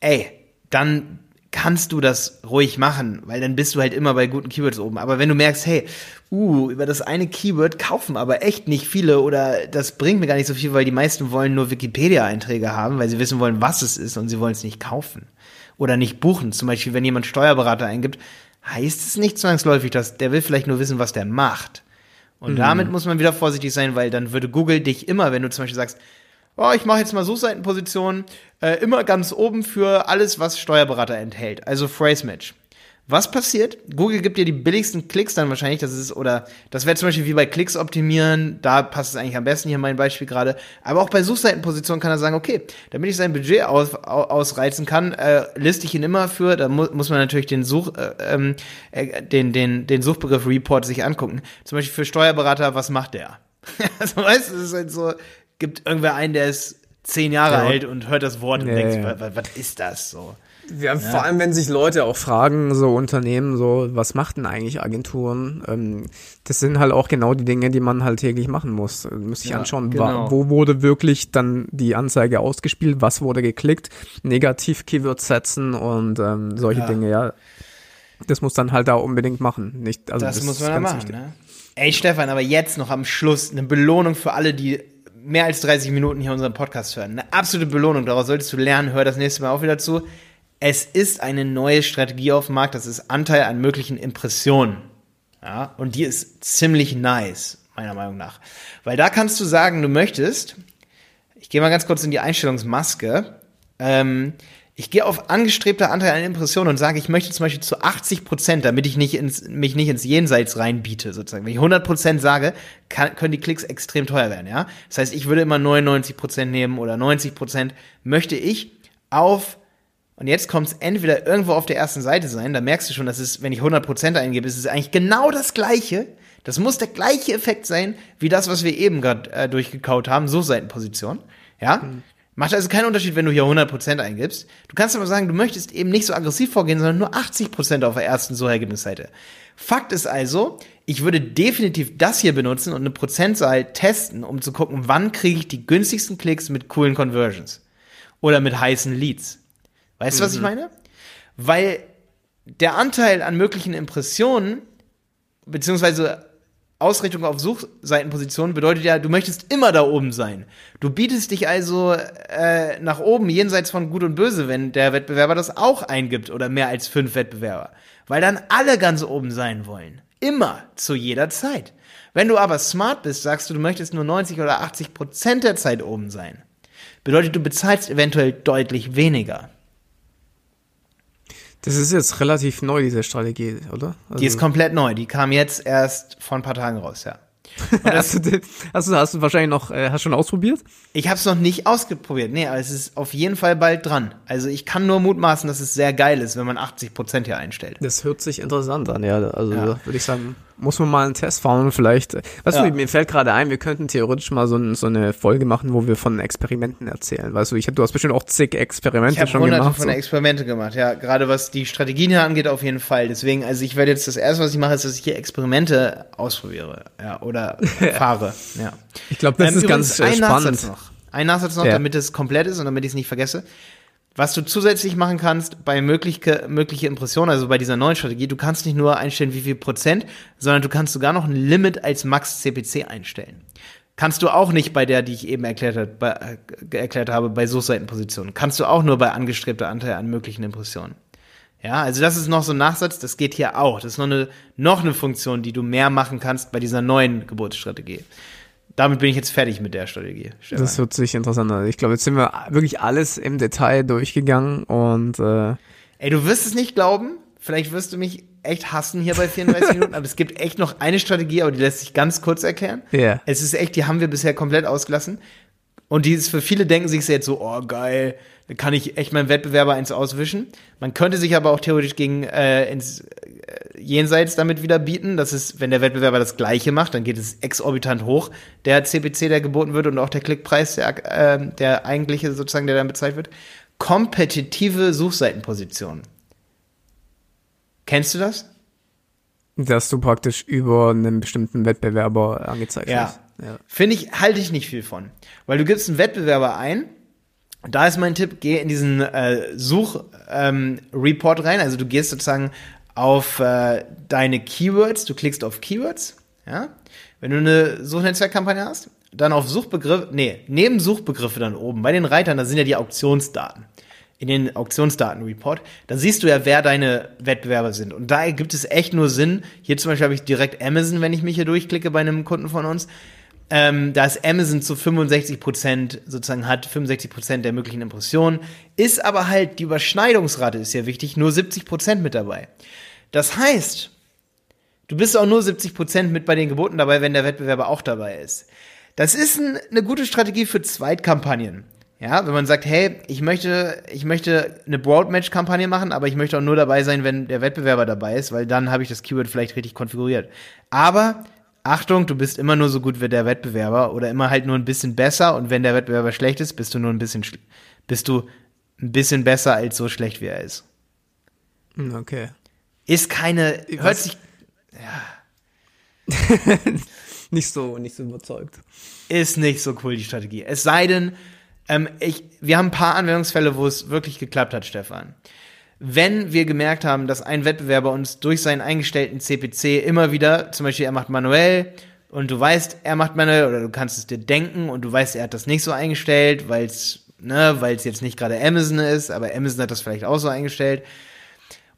Ey, dann kannst du das ruhig machen, weil dann bist du halt immer bei guten Keywords oben. Aber wenn du merkst, hey, uh, über das eine Keyword kaufen aber echt nicht viele oder das bringt mir gar nicht so viel, weil die meisten wollen nur Wikipedia-Einträge haben, weil sie wissen wollen, was es ist und sie wollen es nicht kaufen oder nicht buchen. Zum Beispiel, wenn jemand Steuerberater eingibt, heißt es nicht zwangsläufig, dass der will vielleicht nur wissen, was der macht. Und mhm. damit muss man wieder vorsichtig sein, weil dann würde Google dich immer, wenn du zum Beispiel sagst, oh, ich mache jetzt mal Suchseitenpositionen, äh, immer ganz oben für alles, was Steuerberater enthält, also Phrase Match. Was passiert? Google gibt dir die billigsten Klicks dann wahrscheinlich, das ist, oder das wäre zum Beispiel wie bei Klicks optimieren, da passt es eigentlich am besten, hier mein Beispiel gerade. Aber auch bei Suchseitenpositionen kann er sagen, okay, damit ich sein Budget aus, ausreizen kann, äh, liste ich ihn immer für, da mu muss man natürlich den Such, äh, ähm, äh, den, den, den Suchbegriff Report sich angucken. Zum Beispiel für Steuerberater, was macht der? [laughs] also weißt du, es ist halt so, gibt irgendwer einen, der ist zehn Jahre ja. alt und hört das Wort und nee, denkt, was, was ist das so? Ja, ja, vor allem, wenn sich Leute auch fragen, so Unternehmen, so, was macht denn eigentlich Agenturen? Ähm, das sind halt auch genau die Dinge, die man halt täglich machen muss. Muss ich ja, anschauen, genau. wo wurde wirklich dann die Anzeige ausgespielt, was wurde geklickt, Negativ-Keywords setzen und ähm, solche ja. Dinge, ja. Das muss dann halt da unbedingt machen. Nicht, also das, das muss man da machen, ne? Ey, Stefan, aber jetzt noch am Schluss eine Belohnung für alle, die mehr als 30 Minuten hier unseren Podcast hören. Eine absolute Belohnung, daraus solltest du lernen. Hör das nächste Mal auch wieder zu. Es ist eine neue Strategie auf dem Markt, das ist Anteil an möglichen Impressionen. Ja, und die ist ziemlich nice, meiner Meinung nach. Weil da kannst du sagen, du möchtest, ich gehe mal ganz kurz in die Einstellungsmaske, ähm, ich gehe auf angestrebter Anteil an Impressionen und sage, ich möchte zum Beispiel zu 80 Prozent, damit ich nicht ins, mich nicht ins Jenseits reinbiete, sozusagen. Wenn ich 100 Prozent sage, kann, können die Klicks extrem teuer werden, ja. Das heißt, ich würde immer 99 Prozent nehmen oder 90 Prozent, möchte ich auf und jetzt kommt es entweder irgendwo auf der ersten Seite sein, da merkst du schon, dass es, wenn ich 100% eingebe, ist es eigentlich genau das gleiche. Das muss der gleiche Effekt sein, wie das, was wir eben gerade äh, durchgekaut haben, so Seitenposition. Ja? Mhm. Macht also keinen Unterschied, wenn du hier 100% eingibst. Du kannst aber sagen, du möchtest eben nicht so aggressiv vorgehen, sondern nur 80% auf der ersten Suchergebnisseite. Fakt ist also, ich würde definitiv das hier benutzen und eine Prozentzahl testen, um zu gucken, wann kriege ich die günstigsten Klicks mit coolen Conversions. Oder mit heißen Leads. Weißt du, mhm. was ich mhm. meine? Weil der Anteil an möglichen Impressionen, beziehungsweise Ausrichtung auf Suchseitenpositionen bedeutet ja, du möchtest immer da oben sein. Du bietest dich also äh, nach oben jenseits von Gut und Böse, wenn der Wettbewerber das auch eingibt oder mehr als fünf Wettbewerber. Weil dann alle ganz oben sein wollen. Immer, zu jeder Zeit. Wenn du aber smart bist, sagst du, du möchtest nur 90 oder 80 Prozent der Zeit oben sein. Bedeutet, du bezahlst eventuell deutlich weniger. Das ist jetzt relativ neu, diese Strategie, oder? Also die ist komplett neu. Die kam jetzt erst vor ein paar Tagen raus, ja. [laughs] hast, du, hast, du, hast du wahrscheinlich noch, äh, hast schon ausprobiert? Ich habe es noch nicht ausprobiert, nee, aber es ist auf jeden Fall bald dran. Also ich kann nur mutmaßen, dass es sehr geil ist, wenn man 80 Prozent hier einstellt. Das hört sich interessant an, ja. Also ja. würde ich sagen, muss man mal einen Test fahren vielleicht, weißt ja. du, mir fällt gerade ein, wir könnten theoretisch mal so, so, eine Folge machen, wo wir von Experimenten erzählen. Weißt du, ich hab, du hast bestimmt auch zig Experimente schon gemacht. Ich habe von so. Experimente gemacht, ja. Gerade was die Strategien hier angeht, auf jeden Fall. Deswegen, also ich werde jetzt, das erste, was ich mache, ist, dass ich hier Experimente ausprobiere, ja, oder [laughs] fahre, ja. Ich glaube, das ähm, ist ganz ein spannend. Nachsatz noch. Ein Nachsatz noch, ja. damit es komplett ist und damit ich es nicht vergesse. Was du zusätzlich machen kannst bei mögliche, mögliche Impressionen, also bei dieser neuen Strategie, du kannst nicht nur einstellen, wie viel Prozent, sondern du kannst sogar noch ein Limit als Max CPC einstellen. Kannst du auch nicht bei der, die ich eben erklärt, hat, bei, äh, erklärt habe, bei Suchseitenpositionen. Kannst du auch nur bei angestrebter Anteil an möglichen Impressionen. Ja, also das ist noch so ein Nachsatz, das geht hier auch. Das ist noch eine, noch eine Funktion, die du mehr machen kannst bei dieser neuen Geburtsstrategie damit bin ich jetzt fertig mit der Strategie. Stefan. Das hört sich interessant an. Ich glaube, jetzt sind wir wirklich alles im Detail durchgegangen und äh Ey, du wirst es nicht glauben. Vielleicht wirst du mich echt hassen hier bei 34 [laughs] Minuten, aber es gibt echt noch eine Strategie, aber die lässt sich ganz kurz erklären. Ja. Yeah. Es ist echt, die haben wir bisher komplett ausgelassen. Und die ist für viele denken sich jetzt so, oh geil, da kann ich echt meinem Wettbewerber eins auswischen. Man könnte sich aber auch theoretisch gegen äh, ins Jenseits damit wieder bieten. Das ist, wenn der Wettbewerber das Gleiche macht, dann geht es exorbitant hoch, der CPC, der geboten wird und auch der Klickpreis, der, äh, der eigentliche sozusagen, der dann bezahlt wird. Kompetitive Suchseitenpositionen. Kennst du das? Dass du praktisch über einen bestimmten Wettbewerber angezeigt ja. hast. Ja. Finde ich, halte ich nicht viel von. Weil du gibst einen Wettbewerber ein, Da ist mein Tipp, geh in diesen äh, Such-Report ähm, rein. Also du gehst sozusagen auf äh, deine Keywords, du klickst auf Keywords, ja. Wenn du eine Suchnetzwerkkampagne hast, dann auf Suchbegriff, nee, neben Suchbegriffe dann oben, bei den Reitern, da sind ja die Auktionsdaten. In den Auktionsdaten-Report, da siehst du ja, wer deine Wettbewerber sind. Und da gibt es echt nur Sinn. Hier zum Beispiel habe ich direkt Amazon, wenn ich mich hier durchklicke bei einem Kunden von uns. Ähm, da ist Amazon zu 65 Prozent sozusagen hat 65 Prozent der möglichen Impressionen, ist aber halt die Überschneidungsrate ist ja wichtig, nur 70 Prozent mit dabei. Das heißt, du bist auch nur 70 Prozent mit bei den Geboten dabei, wenn der Wettbewerber auch dabei ist. Das ist ein, eine gute Strategie für Zweitkampagnen. Ja, wenn man sagt, hey, ich möchte, ich möchte eine Broadmatch-Kampagne machen, aber ich möchte auch nur dabei sein, wenn der Wettbewerber dabei ist, weil dann habe ich das Keyword vielleicht richtig konfiguriert. Aber Achtung, du bist immer nur so gut wie der Wettbewerber oder immer halt nur ein bisschen besser und wenn der Wettbewerber schlecht ist, bist du nur ein bisschen, bist du ein bisschen besser als so schlecht wie er ist. Okay. Ist keine, hört sich, ja. [laughs] nicht so, nicht so überzeugt. Ist nicht so cool, die Strategie. Es sei denn, ähm, ich, wir haben ein paar Anwendungsfälle, wo es wirklich geklappt hat, Stefan. Wenn wir gemerkt haben, dass ein Wettbewerber uns durch seinen eingestellten CPC immer wieder, zum Beispiel er macht manuell und du weißt, er macht manuell oder du kannst es dir denken und du weißt, er hat das nicht so eingestellt, weil es ne, weil es jetzt nicht gerade Amazon ist, aber Amazon hat das vielleicht auch so eingestellt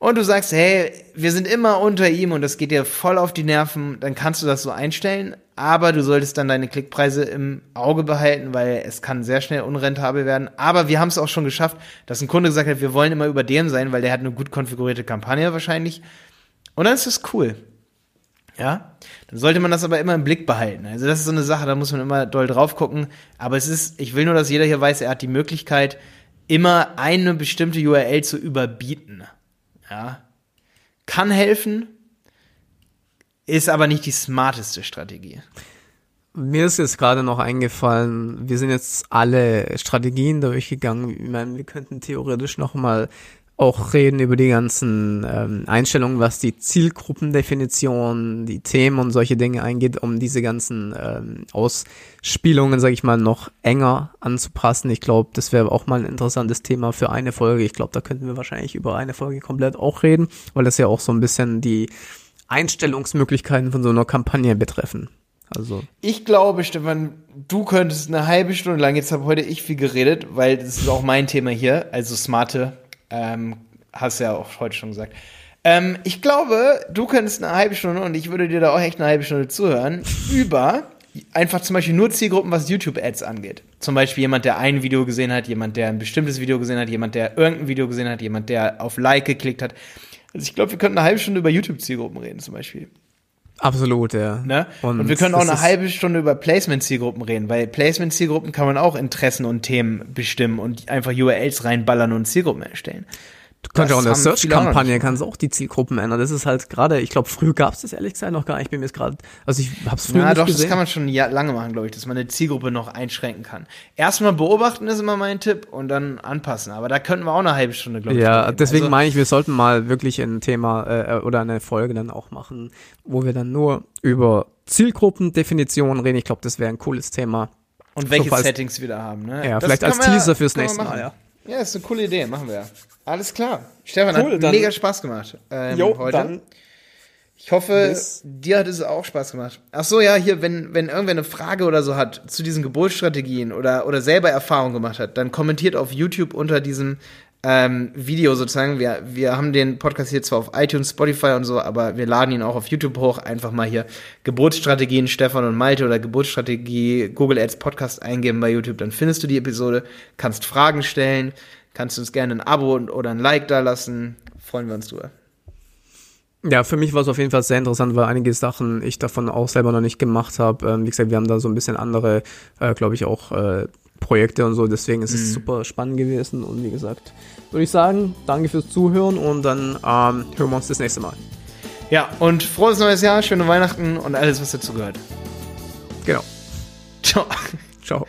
und du sagst, hey, wir sind immer unter ihm und das geht dir voll auf die Nerven, dann kannst du das so einstellen, aber du solltest dann deine Klickpreise im Auge behalten, weil es kann sehr schnell unrentabel werden. Aber wir haben es auch schon geschafft, dass ein Kunde gesagt hat, wir wollen immer über dem sein, weil der hat eine gut konfigurierte Kampagne wahrscheinlich. Und dann ist das cool. Ja, dann sollte man das aber immer im Blick behalten. Also das ist so eine Sache, da muss man immer doll drauf gucken. Aber es ist, ich will nur, dass jeder hier weiß, er hat die Möglichkeit, immer eine bestimmte URL zu überbieten. Ja. Kann helfen, ist aber nicht die smarteste Strategie. Mir ist jetzt gerade noch eingefallen, wir sind jetzt alle Strategien durchgegangen. Ich meine, wir könnten theoretisch noch mal auch reden über die ganzen ähm, Einstellungen, was die Zielgruppendefinition, die Themen und solche Dinge eingeht, um diese ganzen ähm, Ausspielungen, sage ich mal, noch enger anzupassen. Ich glaube, das wäre auch mal ein interessantes Thema für eine Folge. Ich glaube, da könnten wir wahrscheinlich über eine Folge komplett auch reden, weil das ja auch so ein bisschen die Einstellungsmöglichkeiten von so einer Kampagne betreffen. Also. Ich glaube, Stefan, du könntest eine halbe Stunde lang, jetzt habe heute ich viel geredet, weil das ist auch mein Thema hier, also smarte ähm, hast du ja auch heute schon gesagt. Ähm, ich glaube, du könntest eine halbe Stunde und ich würde dir da auch echt eine halbe Stunde zuhören [laughs] über einfach zum Beispiel nur Zielgruppen, was YouTube-Ads angeht. Zum Beispiel jemand, der ein Video gesehen hat, jemand, der ein bestimmtes Video gesehen hat, jemand, der irgendein Video gesehen hat, jemand, der auf Like geklickt hat. Also ich glaube, wir könnten eine halbe Stunde über YouTube-Zielgruppen reden zum Beispiel. Absolut, ja. Ne? Und, und, wir können auch eine halbe Stunde über Placement-Zielgruppen reden, weil Placement-Zielgruppen kann man auch Interessen und Themen bestimmen und einfach URLs reinballern und Zielgruppen erstellen. Du kannst ja auch in der Search-Kampagne kannst auch die Zielgruppen ändern. Das ist halt gerade, ich glaube, früher gab es das ehrlich gesagt noch gar nicht. Ich bin mir jetzt gerade, also ich habe es früher ja, nicht doch, gesehen. das kann man schon lange machen, glaube ich, dass man eine Zielgruppe noch einschränken kann. Erstmal beobachten ist immer mein Tipp und dann anpassen. Aber da könnten wir auch eine halbe Stunde, glaube ich. Ja, deswegen also, meine ich, wir sollten mal wirklich ein Thema äh, oder eine Folge dann auch machen, wo wir dann nur über Zielgruppendefinitionen reden. Ich glaube, das wäre ein cooles Thema. Und welche so, Settings wir da haben, ne? Ja, das vielleicht als Teaser fürs nächste Mal, ja. Ja, ist eine coole Idee, machen wir. Alles klar. Stefan, cool, hat dann, mega Spaß gemacht ähm, jo, heute. Dann ich hoffe, dir hat es auch Spaß gemacht. Ach so, ja, hier, wenn, wenn irgendwer eine Frage oder so hat zu diesen Geburtsstrategien oder, oder selber Erfahrung gemacht hat, dann kommentiert auf YouTube unter diesem ähm, Video sozusagen. Wir, wir haben den Podcast hier zwar auf iTunes, Spotify und so, aber wir laden ihn auch auf YouTube hoch. Einfach mal hier Geburtsstrategien Stefan und Malte oder Geburtsstrategie Google Ads Podcast eingeben bei YouTube. Dann findest du die Episode, kannst Fragen stellen, kannst uns gerne ein Abo oder ein Like da lassen. Freuen wir uns drüber. Ja, für mich war es auf jeden Fall sehr interessant, weil einige Sachen ich davon auch selber noch nicht gemacht habe. Ähm, wie gesagt, wir haben da so ein bisschen andere, äh, glaube ich, auch äh, Projekte und so. Deswegen ist es mhm. super spannend gewesen. Und wie gesagt, würde ich sagen, danke fürs Zuhören und dann ähm, hören wir uns das nächste Mal. Ja, und frohes neues Jahr, schöne Weihnachten und alles, was dazu gehört. Genau. Ciao. Ciao.